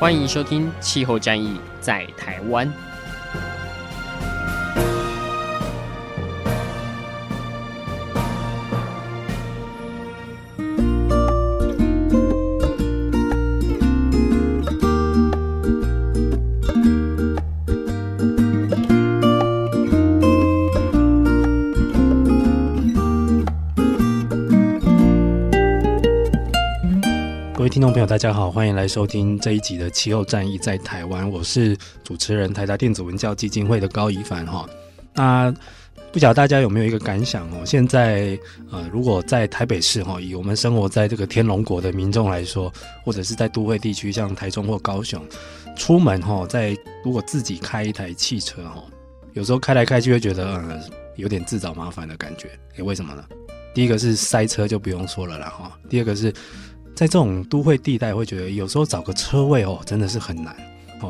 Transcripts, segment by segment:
欢迎收听《气候战役在台湾》。大家好，欢迎来收听这一集的《气候战役在台湾》，我是主持人台达电子文教基金会的高宜帆哈。那不晓得大家有没有一个感想哦？现在呃，如果在台北市哈，以我们生活在这个天龙国的民众来说，或者是在都会地区，像台中或高雄，出门哈，在如果自己开一台汽车哈，有时候开来开去会觉得呃有点自找麻烦的感觉。诶，为什么呢？第一个是塞车就不用说了啦哈，第二个是。在这种都会地带，会觉得有时候找个车位哦，真的是很难，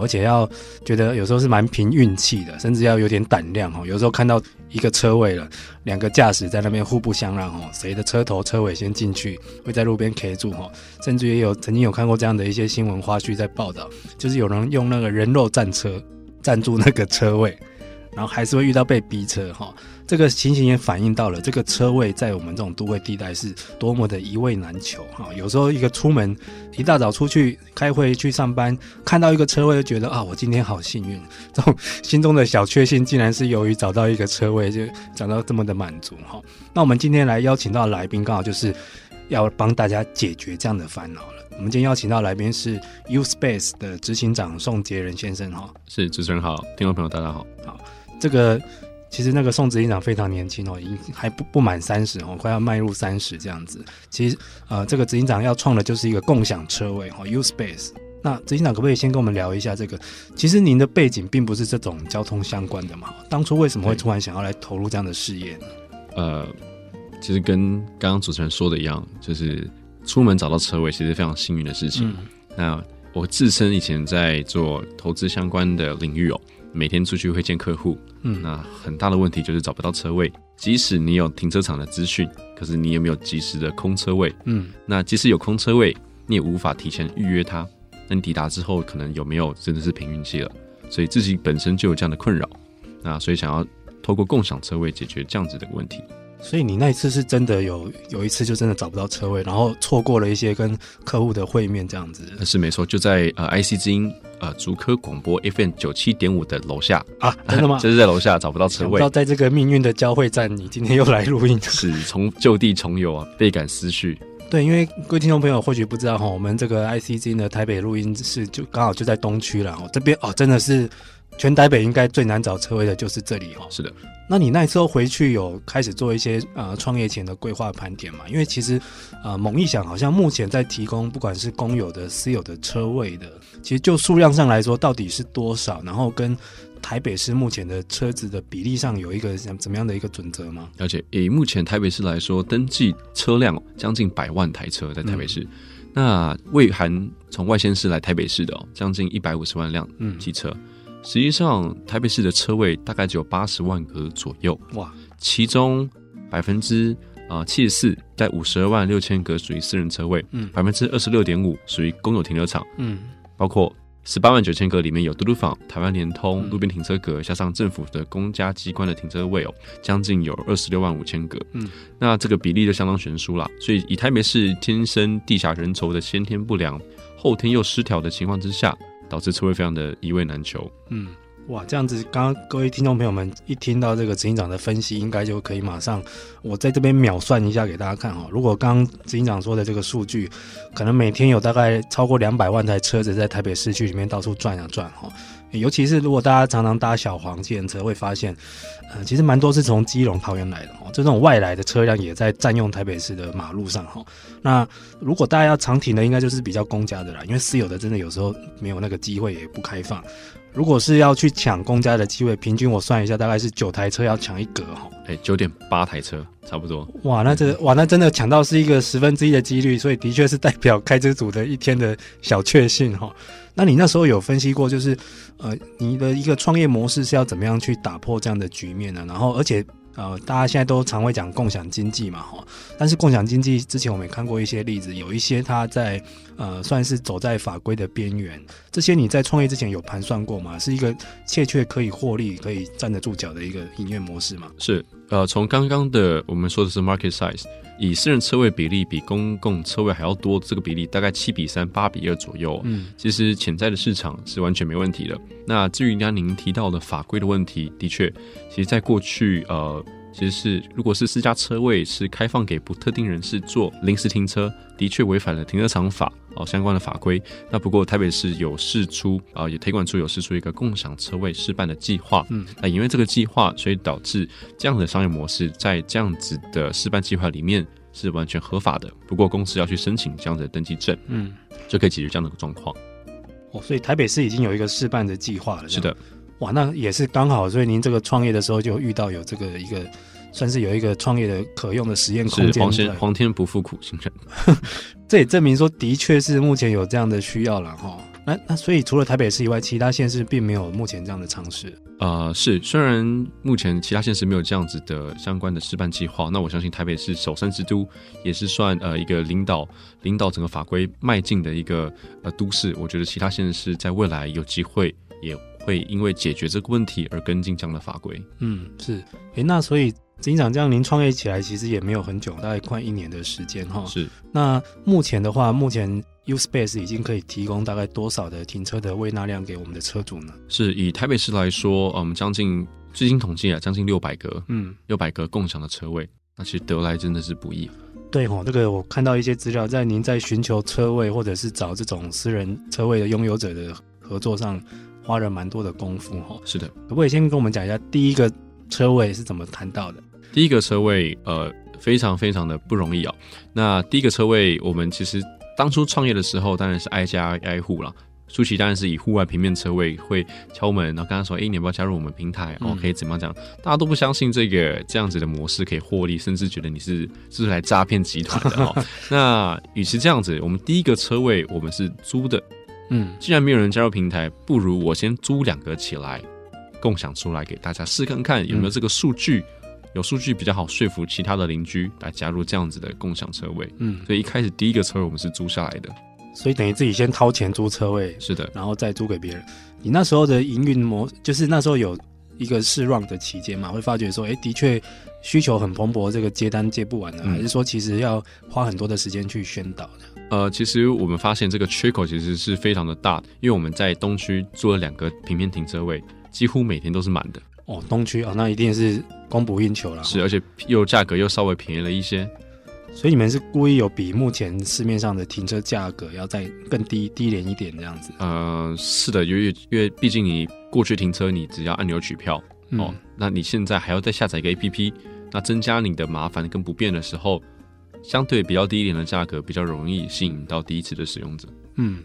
而且要觉得有时候是蛮凭运气的，甚至要有点胆量哦。有时候看到一个车位了，两个驾驶在那边互不相让哦，谁的车头车尾先进去，会在路边 K 住哦。甚至也有曾经有看过这样的一些新闻花絮在报道，就是有人用那个人肉战车 占住那个车位，然后还是会遇到被逼车哈。这个情形也反映到了这个车位在我们这种都会地带是多么的一位难求哈。有时候一个出门一大早出去开会去上班，看到一个车位就觉得啊，我今天好幸运。这种心中的小确幸，竟然是由于找到一个车位就找到这么的满足哈。那我们今天来邀请到来宾，刚好就是要帮大家解决这样的烦恼了。我们今天邀请到来宾是 U Space 的执行长宋杰仁先生哈。是主持人好，听众朋友大家好。好，这个。其实那个宋执行长非常年轻哦，已经还不不满三十哦，快要迈入三十这样子。其实呃，这个执行长要创的就是一个共享车位哈，U Space。那执行长可不可以先跟我们聊一下这个？其实您的背景并不是这种交通相关的嘛，当初为什么会突然想要来投入这样的事业呢？呃，其实跟刚刚主持人说的一样，就是出门找到车位其实非常幸运的事情。嗯、那我自身以前在做投资相关的领域哦。每天出去会见客户，嗯，那很大的问题就是找不到车位。即使你有停车场的资讯，可是你有没有及时的空车位？嗯，那即使有空车位，你也无法提前预约它。那你抵达之后，可能有没有真的是凭运气了？所以自己本身就有这样的困扰，那所以想要透过共享车位解决这样子的问题。所以你那一次是真的有有一次就真的找不到车位，然后错过了一些跟客户的会面，这样子。是没错，就在呃 IC 之音呃竹科广播 FM 九七点五的楼下啊，真的吗？就是在楼下找不到车位。不知道在这个命运的交汇站，你今天又来录音，是从就地重游啊，倍感思绪。对，因为各位听众朋友或许不知道哈，我们这个 IC 之音的台北录音室就刚好就在东区了，这边哦真的是。全台北应该最难找车位的就是这里哦。是的，那你那时候回去有开始做一些呃创业前的规划盘点嘛？因为其实呃猛一想，好像目前在提供不管是公有的、私有的车位的，其实就数量上来说到底是多少？然后跟台北市目前的车子的比例上有一个怎怎么样的一个准则吗？而且以目前台北市来说，登记车辆将近百万台车在台北市，嗯、那未含从外县市来台北市的哦，将近一百五十万辆汽车。嗯实际上，台北市的车位大概只有八十万个左右。哇，其中百分之啊七十四在五十二万六千个属于私人车位，嗯，百分之二十六点五属于公有停车场，嗯，包括十八万九千个里面有嘟嘟房、台湾联通、路边停车格，加上政府的公家机关的停车位哦，将近有二十六万五千个，嗯，那这个比例就相当悬殊了。所以，以台北市天生地下人稠的先天不良，后天又失调的情况之下。导致车位非常的一位难求。嗯，哇，这样子，刚刚各位听众朋友们一听到这个执行长的分析，应该就可以马上，我在这边秒算一下给大家看哈。如果刚刚执行长说的这个数据，可能每天有大概超过两百万台车子在台北市区里面到处转啊转哈。尤其是如果大家常常搭小黄线车，会发现，呃，其实蛮多是从基隆、桃园来的哦，这种外来的车辆也在占用台北市的马路上哈。那如果大家要常停的，应该就是比较公家的啦，因为私有的真的有时候没有那个机会，也不开放。如果是要去抢公家的机会，平均我算一下，大概是九台车要抢一格哈。哎，九点八台车差不多。哇，那这哇，那真的抢到是一个十分之一的几率，所以的确是代表开车组的一天的小确幸哈。那你那时候有分析过，就是呃，你的一个创业模式是要怎么样去打破这样的局面呢？然后，而且。呃，大家现在都常会讲共享经济嘛，哈，但是共享经济之前我们也看过一些例子，有一些它在呃算是走在法规的边缘，这些你在创业之前有盘算过吗？是一个确可以获利、可以站得住脚的一个营业模式吗？是，呃，从刚刚的我们说的是 market size。以私人车位比例比公共车位还要多，这个比例大概七比三、八比二左右。嗯，其实潜在的市场是完全没问题的。那至于刚刚您提到的法规的问题，的确，其实在过去，呃。其实是，如果是私家车位是开放给不特定人士做临时停车，的确违反了停车场法哦相关的法规。那不过台北市有试出啊，也推广出有试出一个共享车位试办的计划。嗯，那因为这个计划，所以导致这样的商业模式在这样子的试办计划里面是完全合法的。不过公司要去申请这样的登记证，嗯，就可以解决这样的状况。哦，所以台北市已经有一个试办的计划了。是的。哇，那也是刚好，所以您这个创业的时候就遇到有这个一个，算是有一个创业的可用的实验空间。是，皇天皇天不负苦心人，这也证明说的确是目前有这样的需要了哈。那那所以除了台北市以外，其他县市并没有目前这样的尝试。呃，是，虽然目前其他县市没有这样子的相关的示范计划，那我相信台北市首善之都，也是算呃一个领导领导整个法规迈进的一个呃都市。我觉得其他县市在未来有机会也。会因为解决这个问题而跟进这样的法规。嗯，是。诶，那所以执行长这样，您创业起来其实也没有很久，大概快一年的时间哈。是。那目前的话，目前 U Space 已经可以提供大概多少的停车的位纳量给我们的车主呢？是以台北市来说，嗯，将近最新统计啊，将近六百个，嗯，六百个共享的车位。那其实得来真的是不易。对哦，这个我看到一些资料，在您在寻求车位或者是找这种私人车位的拥有者的合作上。花了蛮多的功夫哈，是的，可不可以先跟我们讲一下第一个车位是怎么谈到的？第一个车位，呃，非常非常的不容易哦。那第一个车位，我们其实当初创业的时候，当然是挨家挨户了。舒淇当然是以户外平面车位会敲门，然后跟他说：“哎，你要不要加入我们平台？哦，可以怎么样讲？”大家都不相信这个这样子的模式可以获利，甚至觉得你是是不 是来诈骗集团的哦。那与其这样子，我们第一个车位我们是租的。嗯，既然没有人加入平台，不如我先租两个起来，共享出来给大家试看看有没有这个数据，嗯、有数据比较好说服其他的邻居来加入这样子的共享车位。嗯，所以一开始第一个车位我们是租下来的，所以等于自己先掏钱租车位，是的，然后再租给别人。你那时候的营运模，就是那时候有一个试 run 的期间嘛，会发觉说，哎、欸，的确需求很蓬勃，这个接单接不完的，嗯、还是说其实要花很多的时间去宣导的？呃，其实我们发现这个缺口其实是非常的大，因为我们在东区做了两个平面停车位，几乎每天都是满的。哦，东区啊，那一定是供不应求了。是，而且又价格又稍微便宜了一些，所以你们是故意有比目前市面上的停车价格要再更低低廉一点这样子？呃，是的，因为因为毕竟你过去停车你只要按钮取票，嗯、哦，那你现在还要再下载一个 APP，那增加你的麻烦跟不便的时候。相对比较低一点的价格，比较容易吸引到第一次的使用者。嗯，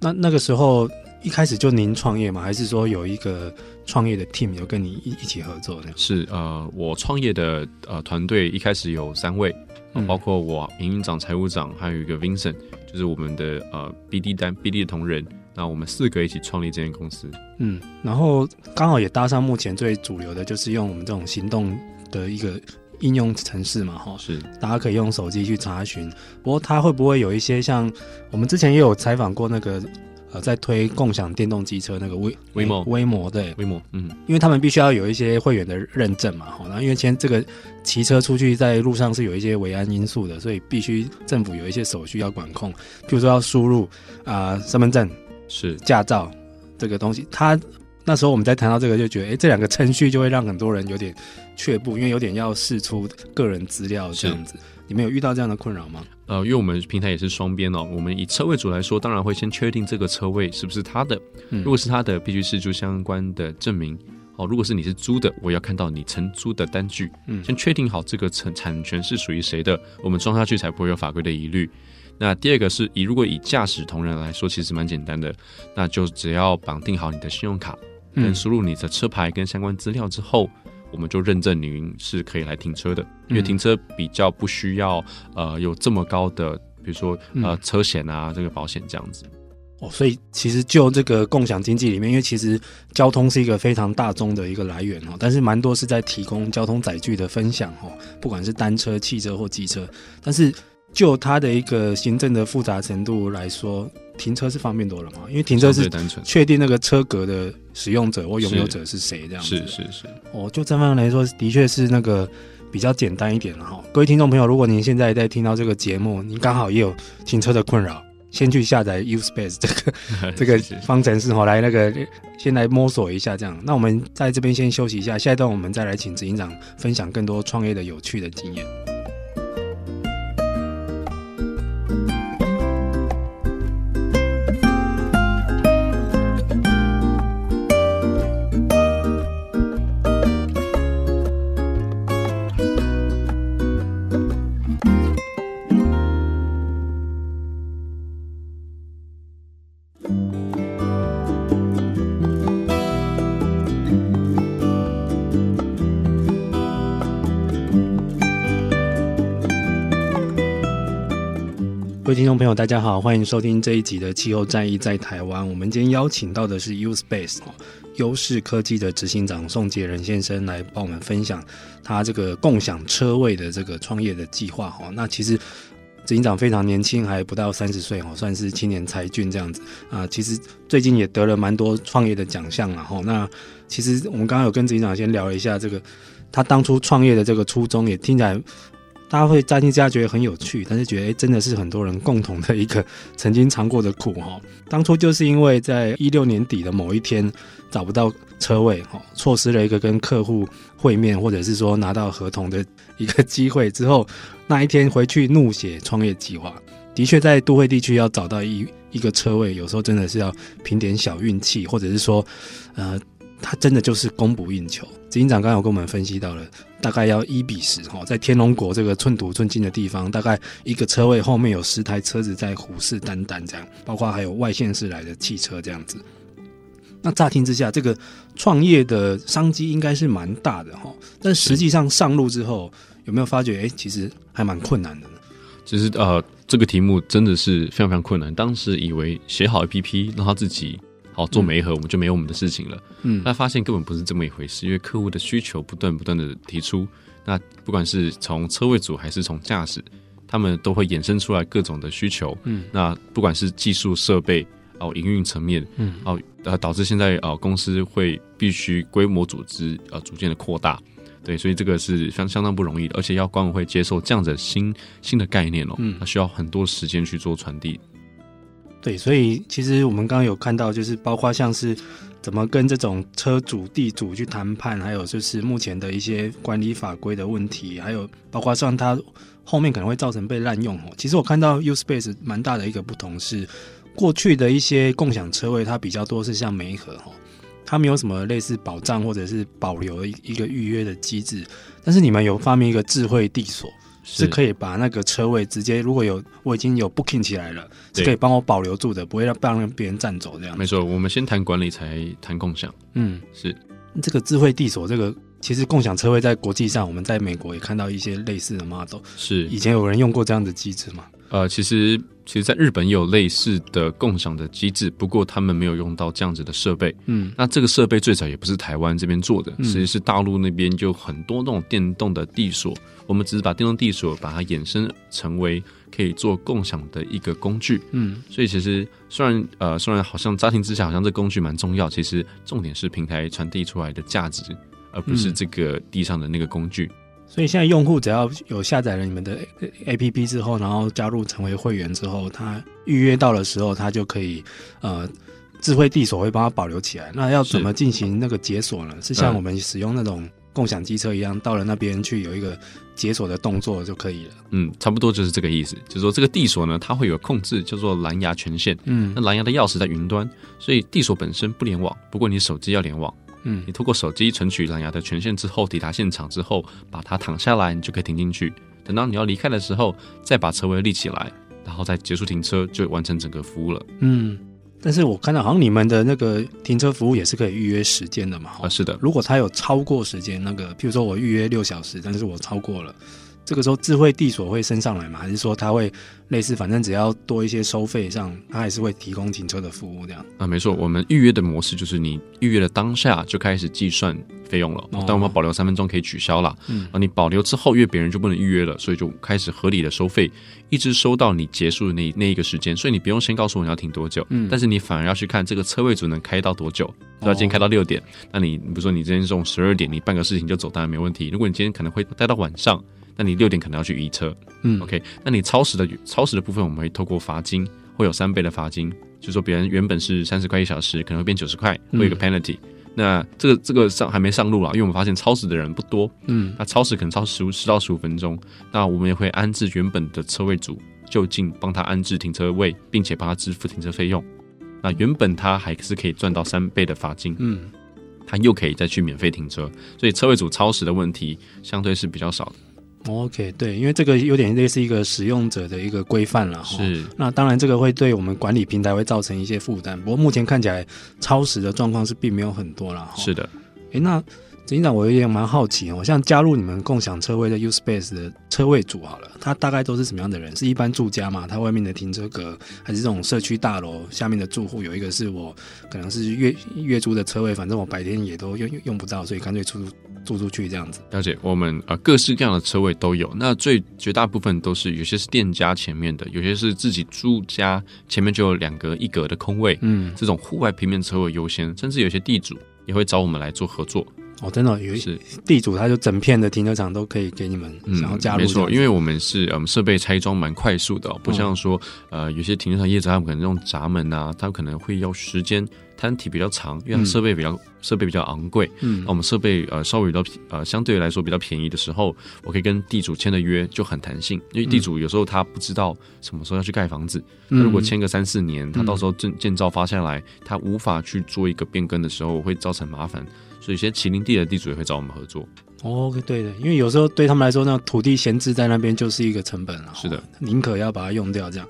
那那个时候一开始就您创业吗？还是说有一个创业的 team 有跟你一一起合作呢？是呃，我创业的呃团队一开始有三位，嗯、包括我营运长、财务长，还有一个 Vincent，就是我们的呃 BD 单 BD 的同仁。那我们四个一起创立这间公司。嗯，然后刚好也搭上目前最主流的，就是用我们这种行动的一个。应用程式嘛，哈，是。大家可以用手机去查询。不过它会不会有一些像我们之前也有采访过那个呃，在推共享电动机车那个微微摩。微摩对。微摩，嗯，因为他们必须要有一些会员的认证嘛，哈，然后因为现在这个骑车出去在路上是有一些维安因素的，所以必须政府有一些手续要管控，譬如说要输入啊身份证是。驾照这个东西，他那时候我们在谈到这个，就觉得，哎，这两个程序就会让很多人有点却步，因为有点要试出个人资料这样子。你们有遇到这样的困扰吗？呃，因为我们平台也是双边哦。我们以车位组来说，当然会先确定这个车位是不是他的。嗯、如果是他的，必须试出相关的证明。哦，如果是你是租的，我要看到你承租的单据。嗯，先确定好这个产产权是属于谁的，我们装下去才不会有法规的疑虑。那第二个是以如果以驾驶同仁来说，其实蛮简单的，那就只要绑定好你的信用卡，跟输入你的车牌跟相关资料之后。我们就认证您是可以来停车的，因为停车比较不需要呃有这么高的，比如说呃车险啊这个保险这样子。哦，所以其实就这个共享经济里面，因为其实交通是一个非常大宗的一个来源哦，但是蛮多是在提供交通载具的分享哦，不管是单车、汽车或机车，但是就它的一个行政的复杂程度来说。停车是方便多了嘛？因为停车是确定那个车格的使用者或拥有者是谁这样子。是是是。是哦，就这方面来说，的确是那个比较简单一点了哈。各位听众朋友，如果您现在在听到这个节目，您刚好也有停车的困扰，先去下载 U Space 这个 这个方程式哈，来那个先来摸索一下这样。那我们在这边先休息一下，下一段我们再来请执行长分享更多创业的有趣的经验。朋友，大家好，欢迎收听这一集的《气候战役在台湾》。我们今天邀请到的是 U-Space，优势科技的执行长宋杰仁先生来帮我们分享他这个共享车位的这个创业的计划哈。那其实执行长非常年轻，还不到三十岁哦，算是青年才俊这样子啊。其实最近也得了蛮多创业的奖项了哈。那其实我们刚刚有跟执行长先聊了一下这个他当初创业的这个初衷，也听起来。大家会乍听之下觉得很有趣，但是觉得诶真的是很多人共同的一个曾经尝过的苦哈。当初就是因为在一六年底的某一天找不到车位哈，错失了一个跟客户会面或者是说拿到合同的一个机会之后，那一天回去怒写创业计划。的确，在都会地区要找到一一个车位，有时候真的是要凭点小运气，或者是说，呃。它真的就是供不应求。执行长刚才有跟我们分析到了，大概要一比十哈，在天龙国这个寸土寸金的地方，大概一个车位后面有十台车子在虎视眈眈这样，包括还有外县市来的汽车这样子。那乍听之下，这个创业的商机应该是蛮大的哈，但实际上上路之后，有没有发觉，哎，其实还蛮困难的呢？其实呃，这个题目真的是非常非常困难。当时以为写好 APP 让他自己。好做媒合，我们就没有我们的事情了。嗯，那发现根本不是这么一回事，因为客户的需求不断不断的提出，那不管是从车位组还是从驾驶，他们都会衍生出来各种的需求。嗯，那不管是技术设备哦，营运层面，嗯，哦，呃，导致现在呃公司会必须规模组织呃逐渐的扩大，对，所以这个是相相当不容易的，而且要管委会接受这样的新新的概念哦，嗯，它需要很多时间去做传递。对，所以其实我们刚刚有看到，就是包括像是怎么跟这种车主、地主去谈判，还有就是目前的一些管理法规的问题，还有包括像它后面可能会造成被滥用哦。其实我看到 U-Space 蛮大的一个不同是，过去的一些共享车位它比较多是像梅河哈，它没有什么类似保障或者是保留一一个预约的机制，但是你们有发明一个智慧地锁。是可以把那个车位直接，如果有我已经有 booking 起来了，是可以帮我保留住的，不会让不让别人占走这样。没错，我们先谈管理才谈共享。嗯，是这个智慧地锁，这个其实共享车位在国际上，我们在美国也看到一些类似的 model。是以前有人用过这样的机制吗？呃，其实其实，在日本也有类似的共享的机制，不过他们没有用到这样子的设备。嗯，那这个设备最早也不是台湾这边做的，其实是大陆那边就很多那种电动的地锁。我们只是把电动地锁把它衍生成为可以做共享的一个工具，嗯，所以其实虽然呃虽然好像家庭之下好像这工具蛮重要，其实重点是平台传递出来的价值，而不是这个地上的那个工具。嗯，所以现在用户只要有下载了你们的 APP 之后，然后加入成为会员之后，他预约到的时候，他就可以呃。智慧地锁会帮他保留起来。那要怎么进行那个解锁呢？是，是像我们使用那种共享机车一样，到了那边去有一个解锁的动作就可以了。嗯，差不多就是这个意思。就是说这个地锁呢，它会有控制，叫做蓝牙权限。嗯，那蓝牙的钥匙在云端，所以地锁本身不联网，不过你手机要联网。嗯，你透过手机存取蓝牙的权限之后，抵达现场之后，把它躺下来，你就可以停进去。等到你要离开的时候，再把车位立起来，然后再结束停车，就完成整个服务了。嗯，但是我看到好像你们的那个停车服务也是可以预约时间的嘛？啊，是的。如果他有超过时间，那个譬如说我预约六小时，但是我超过了。这个时候智慧地锁会升上来吗？还是说它会类似，反正只要多一些收费上，它还是会提供停车的服务这样？啊，没错，我们预约的模式就是你预约的当下就开始计算费用了，哦、但我们保留三分钟可以取消了。嗯，啊，你保留之后约别人就不能预约了，所以就开始合理的收费，一直收到你结束的那那一个时间。所以你不用先告诉我你要停多久，嗯，但是你反而要去看这个车位组能开到多久。要今天开到六点，那你比如说你今天中午十二点，你办个事情就走当然没问题。如果你今天可能会待到晚上。那你六点可能要去移车，嗯，OK，那你超时的超时的部分，我们会透过罚金，会有三倍的罚金，就是说别人原本是三十块一小时，可能会变九十块，会有一个 penalty。嗯、那这个这个上还没上路啊，因为我们发现超时的人不多，嗯，那超时可能超十五十到十五分钟，那我们也会安置原本的车位组就近帮他安置停车位，并且帮他支付停车费用。那原本他还是可以赚到三倍的罚金，嗯，他又可以再去免费停车，所以车位组超时的问题相对是比较少的。OK，对，因为这个有点类似一个使用者的一个规范了。是，那当然这个会对我们管理平台会造成一些负担。不过目前看起来超时的状况是并没有很多了。是的，诶，那。执行长，我有点蛮好奇哦，像加入你们共享车位的 U-Space 的车位组好了，他大概都是什么样的人？是一般住家吗？他外面的停车格，还是这种社区大楼下面的住户？有一个是我可能是月月租的车位，反正我白天也都用用不到，所以干脆出租出去这样子。了解，我们啊各式各样的车位都有，那最绝大部分都是有些是店家前面的，有些是自己住家前面就有两格一格的空位，嗯，这种户外平面车位优先，甚至有些地主也会找我们来做合作。哦，真的有一些地主，他就整片的停车场都可以给你们，然后加入。没错，因为我们是嗯设备拆装蛮快速的，不像说呃有些停车场业者他们可能用闸门啊，他可能会要时间摊体比较长，因为它设备比较设备比较昂贵。嗯，那我们设备呃稍微比较呃相对来说比较便宜的时候，我可以跟地主签的约就很弹性，因为地主有时候他不知道什么时候要去盖房子，那如果签个三四年，他到时候建建造发下来，他无法去做一个变更的时候，会造成麻烦。所以，一些麒麟地的地主也会找我们合作。哦，对的，因为有时候对他们来说，那土地闲置在那边就是一个成本了。是的，宁可要把它用掉这样。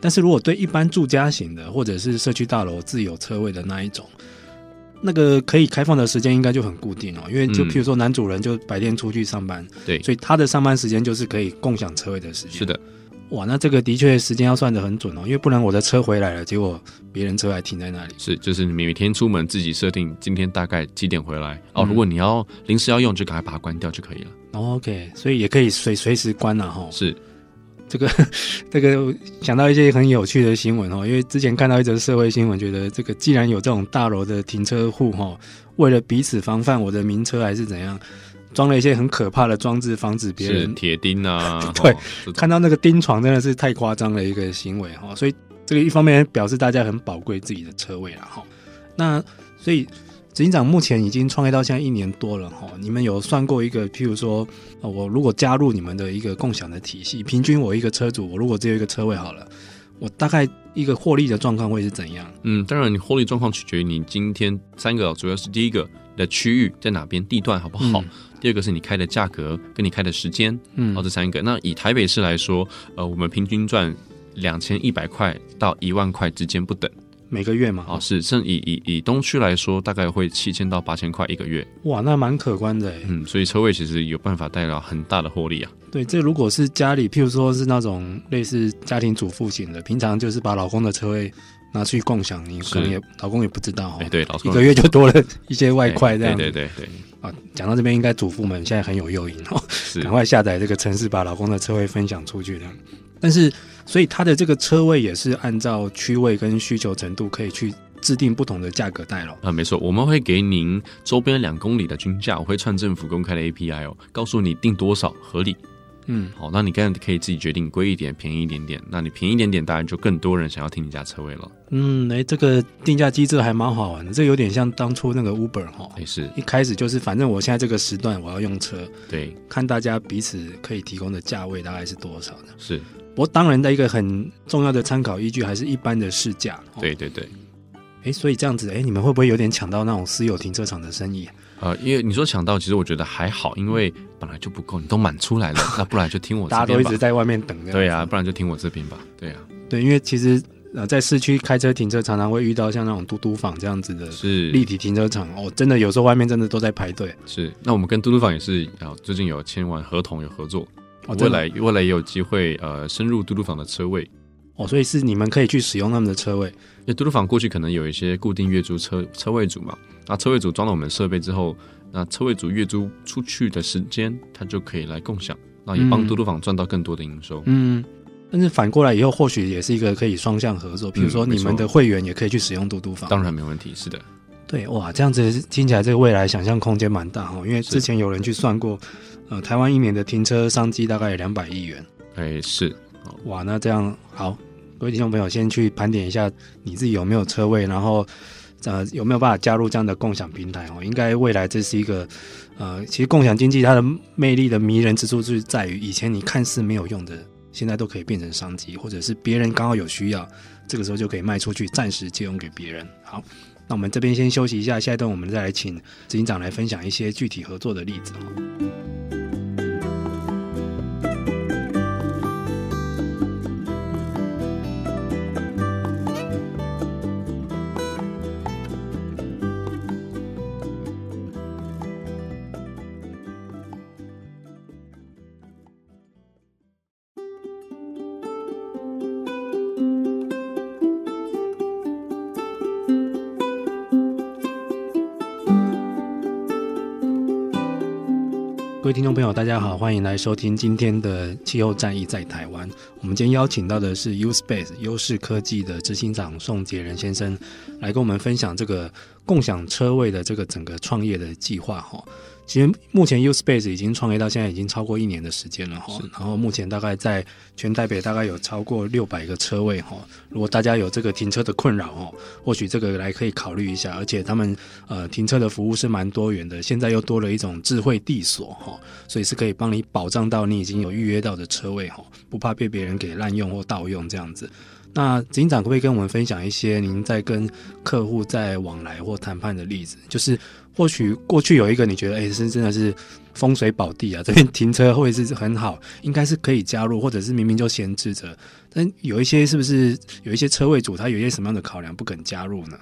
但是如果对一般住家型的，或者是社区大楼自有车位的那一种，那个可以开放的时间应该就很固定哦。因为就譬如说男主人就白天出去上班，对，所以他的上班时间就是可以共享车位的时间。是的。哇，那这个的确时间要算得很准哦，因为不然我的车回来了，结果别人车还停在那里。是，就是你每天出门自己设定今天大概几点回来哦。如果你要临时要用，就赶快把它关掉就可以了。哦，OK，所以也可以随随时关了哈。是，这个这个想到一些很有趣的新闻哦，因为之前看到一则社会新闻，觉得这个既然有这种大楼的停车户哈，为了彼此防范我的名车还是怎样。装了一些很可怕的装置，防止别人铁钉啊。对，看到那个钉床真的是太夸张的一个行为哈，所以这个一方面表示大家很宝贵自己的车位了哈。那所以执行长目前已经创业到现在一年多了哈，你们有算过一个，譬如说，我如果加入你们的一个共享的体系，平均我一个车主，我如果只有一个车位好了，我大概一个获利的状况会是怎样？嗯，当然你获利状况取决于你今天三个，主要是第一个的区域在哪边，地段好不好？嗯第二个是你开的价格跟你开的时间，嗯，好这三个。那以台北市来说，呃，我们平均赚两千一百块到一万块之间不等，每个月嘛。哦，是，甚以以以东区来说，大概会七千到八千块一个月。哇，那蛮可观的。嗯，所以车位其实有办法带来很大的获利啊。对，这如果是家里，譬如说是那种类似家庭主妇型的，平常就是把老公的车位。拿去共享，你可能也老公也不知道，哎，对，老公一个月就多了一些外快这样，对对对啊，讲到这边，应该主妇们现在很有诱因哦，赶快下载这个城市，把老公的车位分享出去这样。但是，所以它的这个车位也是按照区位跟需求程度，可以去制定不同的价格带咯。啊，没错，我们会给您周边两公里的均价，我会串政府公开的 API 哦，告诉你定多少合理。嗯，好，那你刚才可以自己决定贵一点、便宜一点点。那你便宜一点点，当然就更多人想要停你家车位了。嗯，哎、欸，这个定价机制还蛮好玩的，这有点像当初那个 Uber 哈，也是一开始就是反正我现在这个时段我要用车，对，看大家彼此可以提供的价位大概是多少呢。是，不过当然的一个很重要的参考依据还是一般的市价。对对对。哎、欸，所以这样子，哎、欸，你们会不会有点抢到那种私有停车场的生意？呃，因为你说抢到，其实我觉得还好，因为本来就不够，你都满出来了，那不然就听我这边吧。大家都一直在外面等。对啊，不然就听我这边吧。对啊，对，因为其实呃，在市区开车停车常常会遇到像那种嘟嘟房这样子的，是立体停车场哦，真的有时候外面真的都在排队。是，那我们跟嘟嘟房也是啊，最近有签完合同，有合作，哦、未来未来也有机会呃深入嘟嘟房的车位。哦，所以是你们可以去使用他们的车位，那嘟嘟房过去可能有一些固定月租车车位组嘛，那车位组装了我们设备之后，那车位组月租出去的时间，它就可以来共享，那也帮嘟嘟房赚到更多的营收。嗯，但是反过来以后或许也是一个可以双向合作，比如说你们的会员也可以去使用嘟嘟房，当然没问题，是的。对，哇，这样子听起来这个未来想象空间蛮大哈，因为之前有人去算过，呃，台湾一年的停车商机大概有两百亿元。哎，是，哇，那这样好。各位听众朋友，先去盘点一下你自己有没有车位，然后呃有没有办法加入这样的共享平台哦？应该未来这是一个呃，其实共享经济它的魅力的迷人之处就是在于，以前你看似没有用的，现在都可以变成商机，或者是别人刚好有需要，这个时候就可以卖出去，暂时借用给别人。好，那我们这边先休息一下，下一段我们再来请执行长来分享一些具体合作的例子。位听众朋友，大家好，欢迎来收听今天的气候战役在台湾。我们今天邀请到的是 U Space 优势科技的执行长宋杰仁先生，来跟我们分享这个共享车位的这个整个创业的计划哈。其实目前 U Space 已经创业到现在已经超过一年的时间了哈，然后目前大概在全台北大概有超过六百个车位哈。如果大家有这个停车的困扰哈，或许这个来可以考虑一下。而且他们呃停车的服务是蛮多元的，现在又多了一种智慧地锁哈，所以是可以帮你保障到你已经有预约到的车位哈，不怕被别人给滥用或盗用这样子。那警长可不可以跟我们分享一些您在跟客户在往来或谈判的例子？就是或许过去有一个你觉得哎、欸、是真的是风水宝地啊，这边 停车会是很好，应该是可以加入，或者是明明就闲置着，但有一些是不是有一些车位主他有一些什么样的考量不肯加入呢？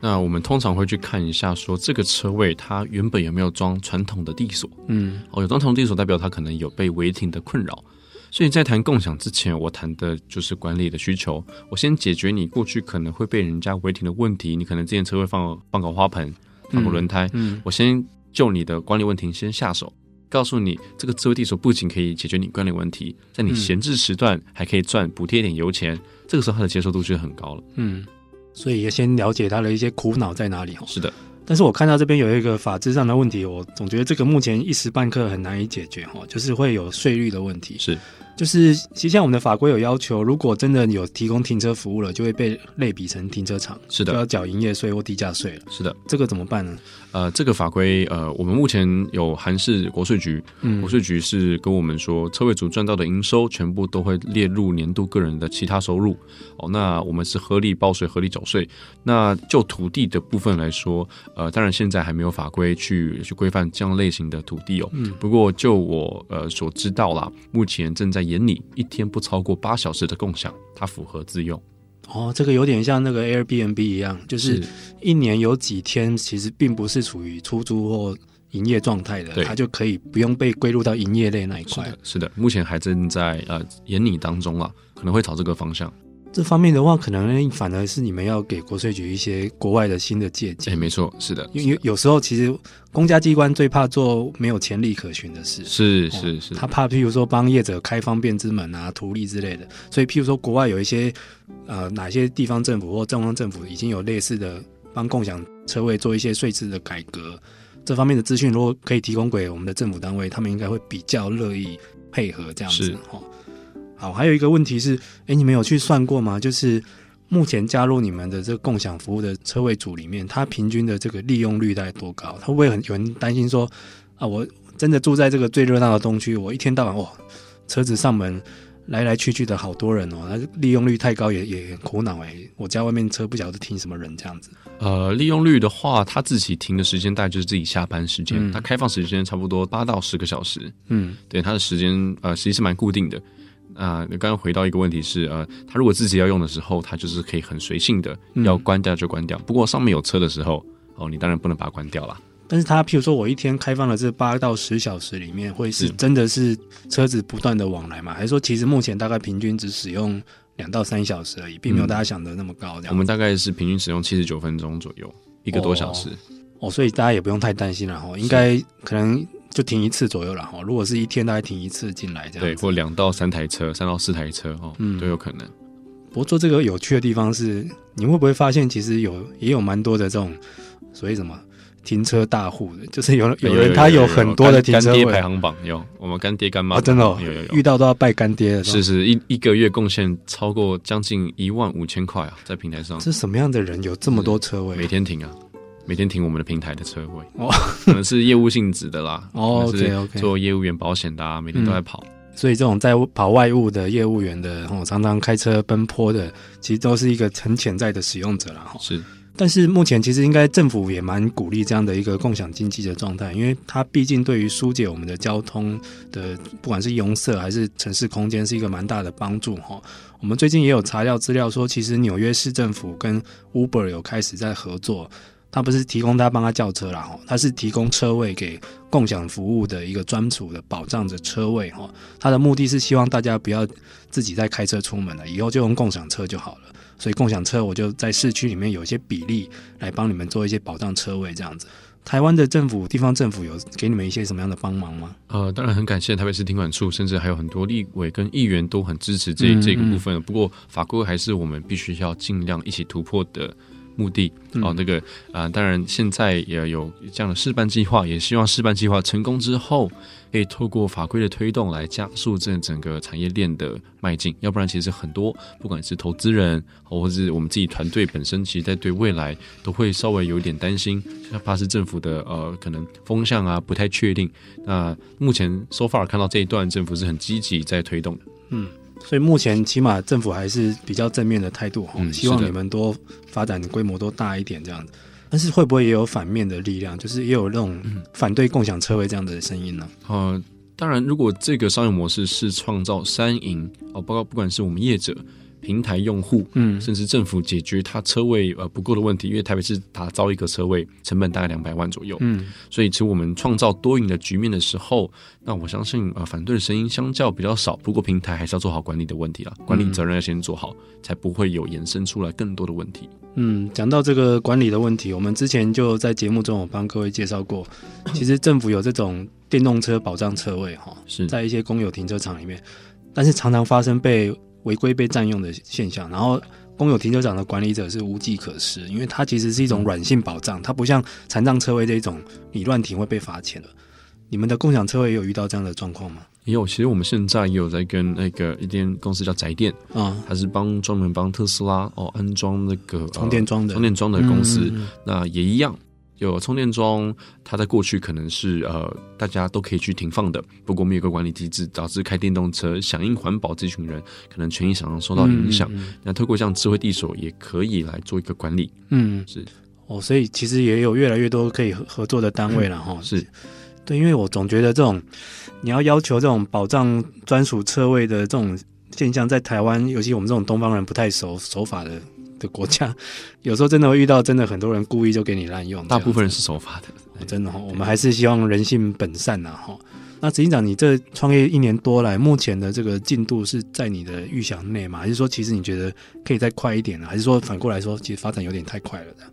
那我们通常会去看一下，说这个车位它原本有没有装传统的地锁？嗯，哦，有装传统地锁代表它可能有被违停的困扰。所以在谈共享之前，我谈的就是管理的需求。我先解决你过去可能会被人家违停的问题。你可能之前车会放放个花盆，放个轮胎。嗯，嗯，我先就你的管理问题先下手，告诉你这个智慧地锁不仅可以解决你管理问题，在你闲置时段还可以赚补贴一点油钱。这个时候他的接受度就很高了。嗯，所以也先了解他的一些苦恼在哪里。是的。但是我看到这边有一个法制上的问题，我总觉得这个目前一时半刻很难以解决哈，就是会有税率的问题。是。就是，其实像我们的法规有要求，如果真的有提供停车服务了，就会被类比成停车场，是的，就要缴营业税或地价税了。是的，这个怎么办呢？呃，这个法规，呃，我们目前有韩市国税局，嗯，国税局是跟我们说，车位主赚到的营收全部都会列入年度个人的其他收入。哦，那我们是合理报税、合理缴税。那就土地的部分来说，呃，当然现在还没有法规去去规范这样类型的土地哦。嗯，不过就我呃所知道啦，目前正在研拟一天不超过八小时的共享，它符合自用。哦，这个有点像那个 Airbnb 一样，就是一年有几天其实并不是处于出租或营业状态的，它就可以不用被归入到营业类那一块。是的，目前还正在呃研拟当中啊，可能会朝这个方向。这方面的话，可能反而是你们要给国税局一些国外的新的借鉴。哎，没错，是的，因为有时候其实公家机关最怕做没有潜力可循的事。是是是，他怕譬如说帮业者开方便之门啊、图利之类的。所以譬如说国外有一些呃哪些地方政府或中央政府已经有类似的帮共享车位做一些税制的改革。这方面的资讯，如果可以提供给我们的政府单位，他们应该会比较乐意配合这样子。哈，好，还有一个问题是，哎，你们有去算过吗？就是目前加入你们的这个共享服务的车位组里面，它平均的这个利用率大概多高？他会不会很有人担心说，啊，我真的住在这个最热闹的东区，我一天到晚哇，车子上门。来来去去的好多人哦，那利用率太高也也很苦恼哎。我家外面车不晓得停什么人这样子。呃，利用率的话，他自己停的时间大概就是自己下班时间，他、嗯、开放时间差不多八到十个小时。嗯，对，他的时间呃其实际是蛮固定的。啊、呃，你刚刚回到一个问题是呃，他如果自己要用的时候，他就是可以很随性的要关掉就关掉。嗯、不过上面有车的时候，哦，你当然不能把它关掉了。但是它，譬如说我一天开放了这八到十小时里面，会是真的是车子不断的往来吗？还是说其实目前大概平均只使用两到三小时而已，并没有大家想的那么高？我们大概是平均使用七十九分钟左右，一个多小时。哦，所以大家也不用太担心了哈，应该可能就停一次左右了哈。如果是一天大概停一次进来这样，对，或两到三台车，三到四台车哦，嗯，都有可能。不过做这个有趣的地方是，你会不会发现其实有也有蛮多的这种所谓什么？停车大户的，就是有有人他有很多的停车位，排行榜有，我们干爹干妈、哦、真的、哦、有有有，遇到都要拜干爹的，是是一一个月贡献超过将近一万五千块啊，在平台上，这是什么样的人有这么多车位？每天停啊，每天停我们的平台的车位，哦，可能是业务性质的啦，哦，OK OK，做业务员保险的啊，每天都在跑，嗯、所以这种在跑外务的业务员的，哦，常常开车奔波的，其实都是一个很潜在的使用者啦，是。但是目前其实应该政府也蛮鼓励这样的一个共享经济的状态，因为它毕竟对于疏解我们的交通的不管是拥塞还是城市空间是一个蛮大的帮助哈。我们最近也有查料资料说，其实纽约市政府跟 Uber 有开始在合作，他不是提供他帮他叫车啦哈，他是提供车位给共享服务的一个专属的保障的车位哈。他的目的是希望大家不要自己再开车出门了，以后就用共享车就好了。所以共享车，我就在市区里面有一些比例来帮你们做一些保障车位这样子。台湾的政府、地方政府有给你们一些什么样的帮忙吗？呃，当然很感谢台北市停管处，甚至还有很多立委跟议员都很支持这这个部分。不过法规还是我们必须要尽量一起突破的。目的哦，那个啊、呃，当然现在也有这样的试办计划，也希望试办计划成功之后，可以透过法规的推动来加速这整个产业链的迈进。要不然，其实很多不管是投资人，或者是我们自己团队本身，其实在对未来都会稍微有一点担心，怕是政府的呃可能风向啊不太确定。那目前 so far 看到这一段，政府是很积极在推动的，嗯。所以目前起码政府还是比较正面的态度，嗯，希望你们多发展规模多大一点这样子。但是会不会也有反面的力量，就是也有那种反对共享车位这样的声音呢？呃，当然，如果这个商业模式是创造三赢哦，包括不管是我们业者。平台用户，嗯，甚至政府解决它车位呃不够的问题，因为台北市打造一个车位成本大概两百万左右，嗯，所以其实我们创造多赢的局面的时候，那我相信呃反对的声音相较比较少。不过平台还是要做好管理的问题啊，管理责任要先做好，才不会有延伸出来更多的问题。嗯，讲到这个管理的问题，我们之前就在节目中有帮各位介绍过，其实政府有这种电动车保障车位哈，是在一些公有停车场里面，但是常常发生被。违规被占用的现象，然后公有停车场的管理者是无计可施，因为它其实是一种软性保障，它不像残障车位这种你乱停会被罚钱的。你们的共享车位也有遇到这样的状况吗？也有，其实我们现在也有在跟那个一间公司叫宅电啊，它是帮专门帮特斯拉哦安装那个充电桩的充电桩的公司，嗯嗯嗯，那也一样。有充电桩，它在过去可能是呃大家都可以去停放的，不过我们有个管理机制，导致开电动车响应环保这群人可能权益上受到影响。嗯嗯、那透过像智慧地锁也可以来做一个管理。嗯，是哦，所以其实也有越来越多可以合作的单位了哈、嗯。是对，因为我总觉得这种你要要求这种保障专属车位的这种现象，在台湾，尤其我们这种东方人不太熟守法的。的国家，有时候真的会遇到真的很多人故意就给你滥用，大部分人是守法的，哦、真的哈。我们还是希望人性本善呐哈。那执行长，你这创业一年多来，目前的这个进度是在你的预想内吗？还是说其实你觉得可以再快一点呢？还是说反过来说，其实发展有点太快了的？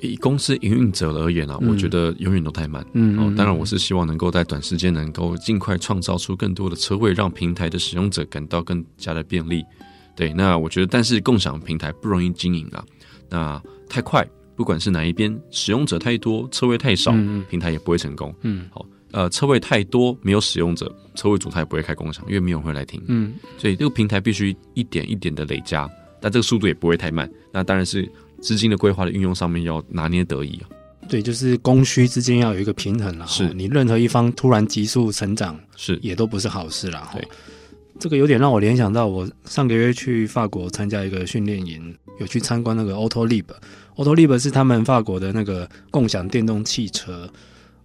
以公司营运者而言啊，嗯、我觉得永远都太慢。嗯，哦，当然我是希望能够在短时间能够尽快创造出更多的车位，让平台的使用者感到更加的便利。对，那我觉得，但是共享平台不容易经营啊。那太快，不管是哪一边，使用者太多，车位太少，平台也不会成功。嗯，好，呃，车位太多，没有使用者，车位主他也不会开共享，因为没有人会来停。嗯，所以这个平台必须一点一点的累加，但这个速度也不会太慢。那当然是资金的规划的运用上面要拿捏得宜啊。对，就是供需之间要有一个平衡了。是你任何一方突然急速成长，是也都不是好事了。对。这个有点让我联想到，我上个月去法国参加一个训练营，有去参观那个 Autolib。Autolib 是他们法国的那个共享电动汽车，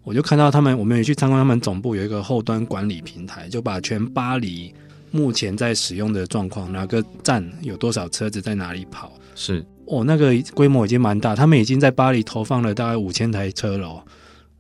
我就看到他们，我们也去参观他们总部有一个后端管理平台，就把全巴黎目前在使用的状况，哪个站有多少车子在哪里跑，是哦，那个规模已经蛮大，他们已经在巴黎投放了大概五千台车了，哦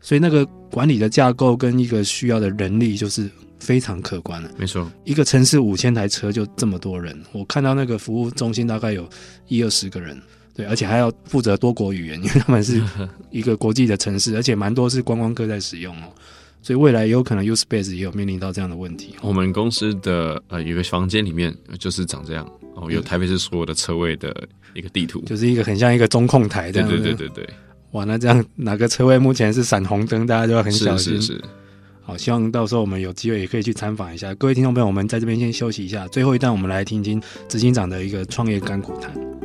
所以那个管理的架构跟一个需要的人力就是。非常可观了，没错，一个城市五千台车就这么多人，我看到那个服务中心大概有一二十个人，对，而且还要负责多国语言，因为他们是 一个国际的城市，而且蛮多是观光客在使用哦，所以未来有可能 U Space 也有面临到这样的问题。我们公司的呃有个房间里面就是长这样哦，有台北市所有的车位的一个地图，就是一个很像一个中控台这样，对对对对对，哇，那这样哪个车位目前是闪红灯，大家就要很小心。是是是。好，希望到时候我们有机会也可以去参访一下。各位听众朋友，我们在这边先休息一下，最后一段我们来听听执行长的一个创业干股谈。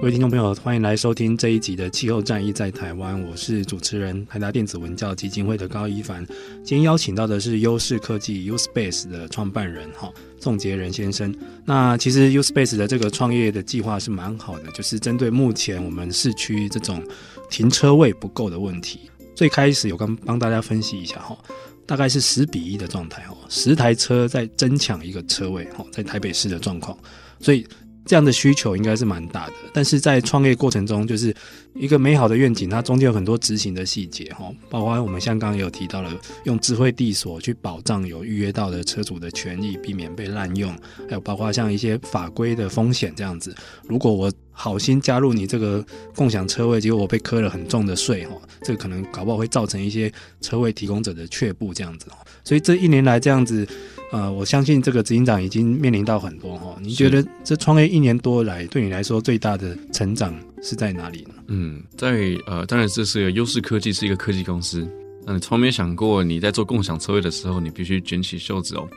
各位听众朋友，欢迎来收听这一集的《气候战役在台湾》，我是主持人台达电子文教基金会的高一凡。今天邀请到的是优势科技 U Space 的创办人哈宋杰仁先生。那其实 U Space 的这个创业的计划是蛮好的，就是针对目前我们市区这种停车位不够的问题。最开始有刚帮大家分析一下哈，大概是十比一的状态哈，十台车在争抢一个车位哈，在台北市的状况，所以。这样的需求应该是蛮大的，但是在创业过程中，就是一个美好的愿景，它中间有很多执行的细节哈，包括我们像刚刚有提到了，用智慧地锁去保障有预约到的车主的权益，避免被滥用，还有包括像一些法规的风险这样子。如果我好心加入你这个共享车位，结果我被磕了很重的税哈，这个可能搞不好会造成一些车位提供者的却步这样子。所以这一年来这样子。呃，我相信这个执行长已经面临到很多哈。你觉得这创业一年多来，对你来说最大的成长是在哪里呢？嗯，在呃，当然这是个优势科技，是一个科技公司。那你从没想过，你在做共享车位的时候，你必须卷起袖子哦，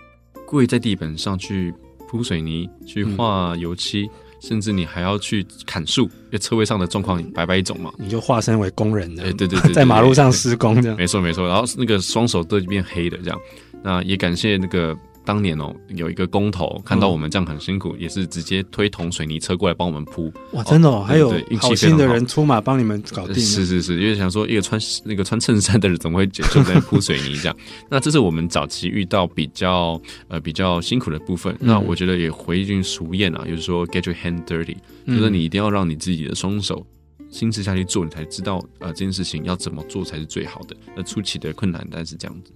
跪在地板上去铺水泥、去画油漆，嗯、甚至你还要去砍树，因为车位上的状况百百种嘛。你就化身为工人的，对对 对，对，在马路上施工这样。没错没错，然后那个双手都变黑的这样。那也感谢那个当年哦，有一个工头看到我们这样很辛苦，嗯、也是直接推桶水泥车过来帮我们铺。哇，真的哦，还有好心的人出马帮你们搞定。是是是，因为想说一个穿那个穿衬衫的人怎么会就在铺水泥这样？那这是我们早期遇到比较呃比较辛苦的部分。嗯、那我觉得也回一句俗谚啊，就是说 get your hand dirty，、嗯、就是你一定要让你自己的双手亲自下去做，你才知道呃这件事情要怎么做才是最好的。那初期的困难，但是这样子。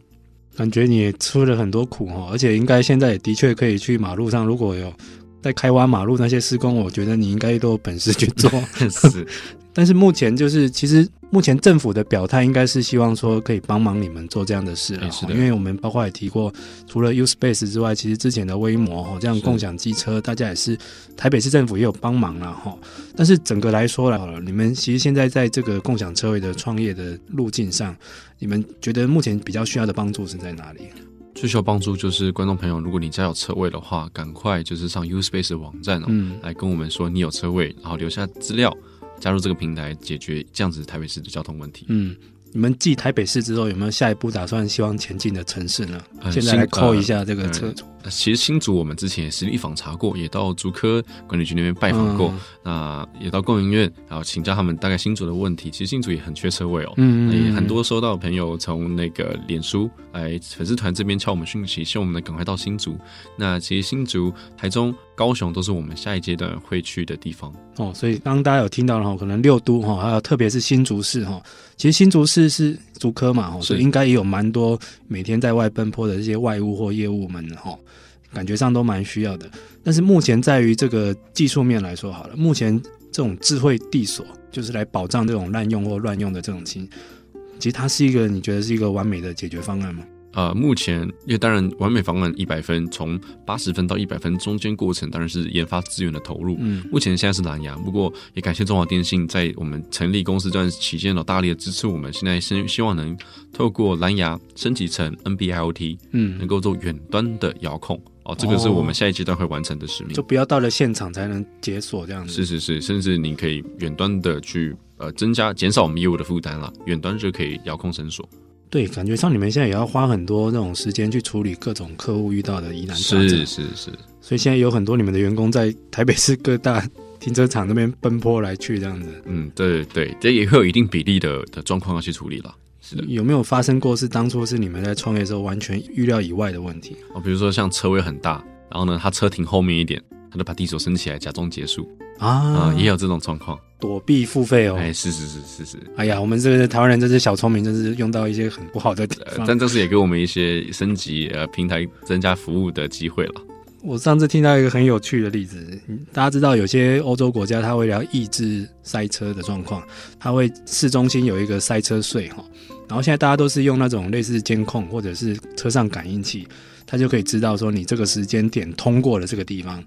感觉你也出了很多苦哦，而且应该现在也的确可以去马路上，如果有在开挖马路那些施工，我觉得你应该都有本事去做。但是目前就是其实。目前政府的表态应该是希望说可以帮忙你们做这样的事了，是的，因为我们包括也提过，除了 U Space 之外，其实之前的微摩哈这样共享机车，大家也是台北市政府也有帮忙了哈。但是整个来说了，你们其实现在在这个共享车位的创业的路径上，你们觉得目前比较需要的帮助是在哪里？最需要帮助就是观众朋友，如果你家有车位的话，赶快就是上 U Space 网站哦，嗯，来跟我们说你有车位，然后留下资料。加入这个平台，解决这样子台北市的交通问题。嗯，你们继台北市之后，有没有下一步打算希望前进的城市呢？嗯、现在来扣一下这个车其实新竹我们之前也实地访查过，也到竹科管理局那边拜访过，那、也到供应院，然后请教他们大概新竹的问题。其实新竹也很缺车位哦，嗯，也很多收到朋友从那个脸书来粉丝团这边敲我们讯息，希望我们能赶快到新竹。那其实新竹、台中、高雄都是我们下一阶段会去的地方哦。所以刚刚大家有听到了哈，可能六都哈，还有特别是新竹市哈，其实新竹市。是竹科嘛，所以应该也有蛮多每天在外奔波的这些外务或业务们，哈，感觉上都蛮需要的。但是目前在于这个技术面来说，好了，目前这种智慧地锁就是来保障这种滥用或乱用的这种情，其实它是一个你觉得是一个完美的解决方案吗？呃，目前因为当然完美方案一百分，从八十分到一百分中间过程当然是研发资源的投入。嗯，目前现在是蓝牙，不过也感谢中华电信在我们成立公司这段期间呢，大力的支持我们。现在希希望能透过蓝牙升级成 NB-IoT，嗯，能够做远端的遥控。哦，这个是我们下一阶段会完成的使命。就不要到了现场才能解锁这样子。是是是，甚至你可以远端的去呃增加减少我们业务的负担了，远端就可以遥控绳索。对，感觉上你们现在也要花很多那种时间去处理各种客户遇到的疑难杂症。是是是，所以现在有很多你们的员工在台北市各大停车场那边奔波来去这样子。嗯，对对，这也会有一定比例的的状况要去处理了。是的，有没有发生过是当初是你们在创业的时候完全预料以外的问题？哦，比如说像车位很大，然后呢，他车停后面一点，他就把地锁升起来，假装结束。啊、嗯，也有这种状况，躲避付费哦。哎，是是是是是。哎呀，我们这个台湾人真是小聪明，真是用到一些很不好的地方。但这是也给我们一些升级呃平台增加服务的机会了。我上次听到一个很有趣的例子，大家知道有些欧洲国家，它为了抑制塞车的状况，它会市中心有一个塞车税哈。然后现在大家都是用那种类似监控或者是车上感应器，它就可以知道说你这个时间点通过了这个地方。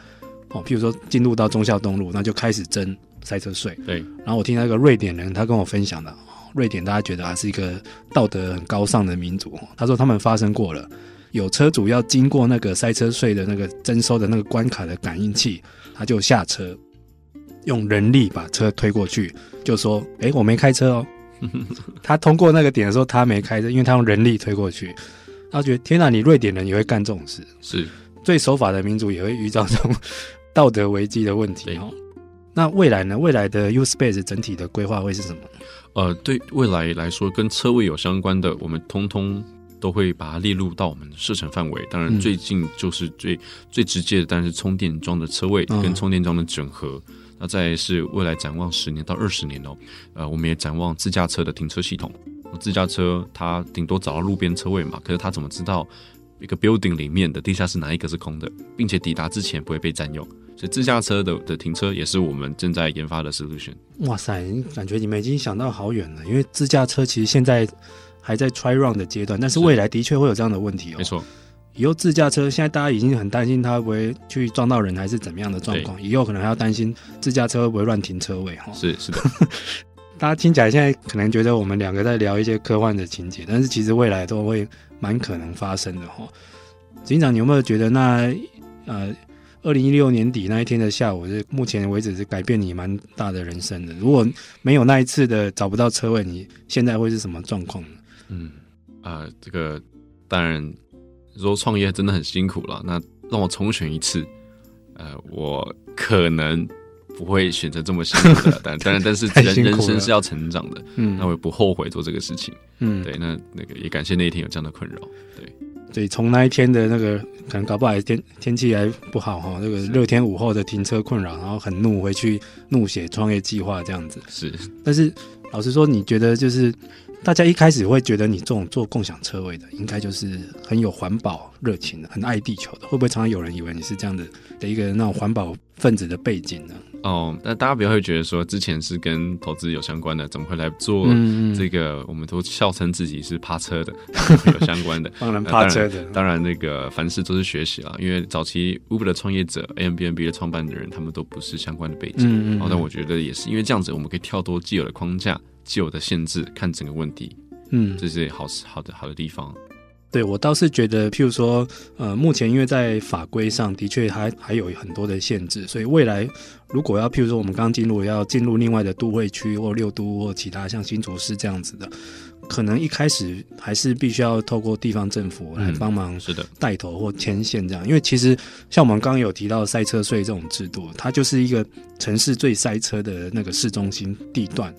哦，譬如说进入到忠孝东路，那就开始征塞车税。对。然后我听到一个瑞典人，他跟我分享的，瑞典大家觉得还是一个道德很高尚的民族。他说他们发生过了，有车主要经过那个塞车税的那个征收的那个关卡的感应器，他就下车，用人力把车推过去，就说：“哎，我没开车哦。”他通过那个点的时候，他没开车，因为他用人力推过去。他觉得天哪，你瑞典人也会干这种事？是。最守法的民族也会遇到这种。道德危机的问题哦，那未来呢？未来的 U Space 整体的规划会是什么？呃，对未来来说，跟车位有相关的，我们通通都会把它列入到我们的射程范围。当然，最近就是最、嗯、最直接的，当然是充电桩的车位跟充电桩的整合。嗯、那再是未来展望十年到二十年哦，呃，我们也展望自驾车的停车系统。自驾车它顶多找到路边车位嘛，可是它怎么知道一个 building 里面的地下室哪一个是空的，并且抵达之前不会被占用？所以自驾车的的停车也是我们正在研发的 solution。哇塞，感觉你们已经想到好远了。因为自驾车其实现在还在 try run 的阶段，但是未来的确会有这样的问题哦。没错，以后自驾车现在大家已经很担心它会不会去撞到人，还是怎么样的状况？以后可能还要担心自驾车会不会乱停车位哈。是是的，大家听起来现在可能觉得我们两个在聊一些科幻的情节，但是其实未来都会蛮可能发生的哈。警长，你有没有觉得那呃？二零一六年底那一天的下午，是目前为止是改变你蛮大的人生的。如果没有那一次的找不到车位，你现在会是什么状况呢？嗯，啊、呃，这个当然说创业真的很辛苦了。那让我重选一次，呃，我可能不会选择这么辛苦的。但当然，但是 人人生是要成长的。嗯，那我也不后悔做这个事情。嗯，对，那那个也感谢那一天有这样的困扰。对。所以从那一天的那个可能搞不好天天气还不好哈，那个热天午后的停车困扰，然后很怒回去怒写创业计划这样子。是，但是老实说，你觉得就是大家一开始会觉得你这种做共享车位的，应该就是很有环保热情的，很爱地球的，会不会常常有人以为你是这样的的一个那种环保分子的背景呢？哦，那大家不要会觉得说之前是跟投资有相关的，怎么会来做这个？嗯、我们都笑称自己是趴车的，有相关的，当然趴车的。当然，那个凡事都是学习啊，因为早期 Uber 的创业者，Airbnb 的创办的人，他们都不是相关的背景。嗯嗯。但我觉得也是因为这样子，我们可以跳脱既有的框架、既有的限制，看整个问题。嗯，这是好好的好的地方。对，我倒是觉得，譬如说，呃，目前因为在法规上的确还还有很多的限制，所以未来如果要譬如说我们刚进入要进入另外的都会区或六都或其他像新竹市这样子的，可能一开始还是必须要透过地方政府来帮忙，是的，带头或牵线这样。因为其实像我们刚刚有提到赛车税这种制度，它就是一个城市最塞车的那个市中心地段，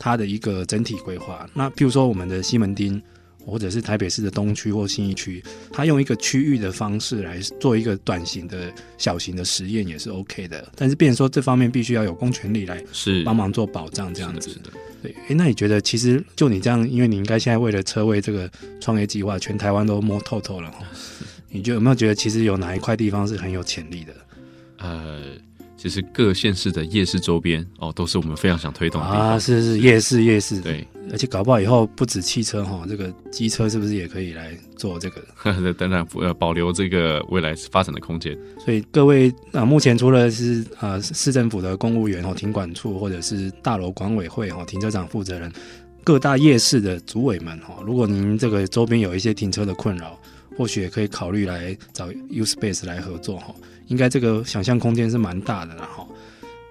它的一个整体规划。那譬如说我们的西门町。或者是台北市的东区或新一区，它用一个区域的方式来做一个短型的小型的实验也是 OK 的，但是变成说这方面必须要有公权力来是帮忙做保障这样子。对，哎，那你觉得其实就你这样，因为你应该现在为了车位这个创业计划，全台湾都摸透透了，你就有没有觉得其实有哪一块地方是很有潜力的？呃。其实各县市的夜市周边哦，都是我们非常想推动的。啊，是是夜市夜市，对，而且搞不好以后不止汽车哈，这个机车是不是也可以来做这个？当然，呃，保留这个未来发展的空间。所以各位啊，目前除了是啊市政府的公务员哦，停管处或者是大楼管委会哈，停车场负责人，各大夜市的主委们哈，如果您这个周边有一些停车的困扰，或许也可以考虑来找 U Space 来合作哈。应该这个想象空间是蛮大的，然后，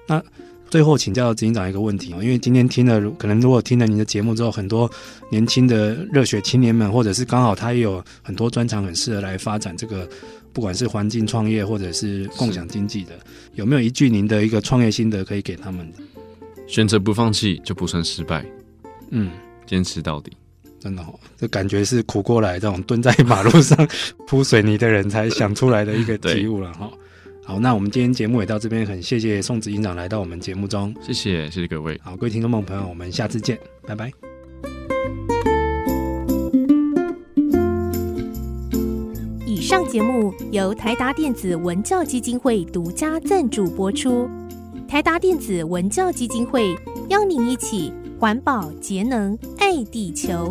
那最后请教执行长一个问题哦，因为今天听了，可能如果听了您的节目之后，很多年轻的热血青年们，或者是刚好他也有很多专长，很适合来发展这个，不管是环境创业或者是共享经济的，有没有一句您的一个创业心得可以给他们？选择不放弃就不算失败，嗯，坚持到底。真的哦，这感觉是苦过来这种蹲在马路上 铺水泥的人才想出来的一个体悟了哈。好，那我们今天节目也到这边，很谢谢宋子营长来到我们节目中，谢谢，谢谢各位。好，各位听众朋友，我们下次见，拜拜。以上节目由台达电子文教基金会独家赞助播出，台达电子文教基金会邀您一起环保节能爱地球。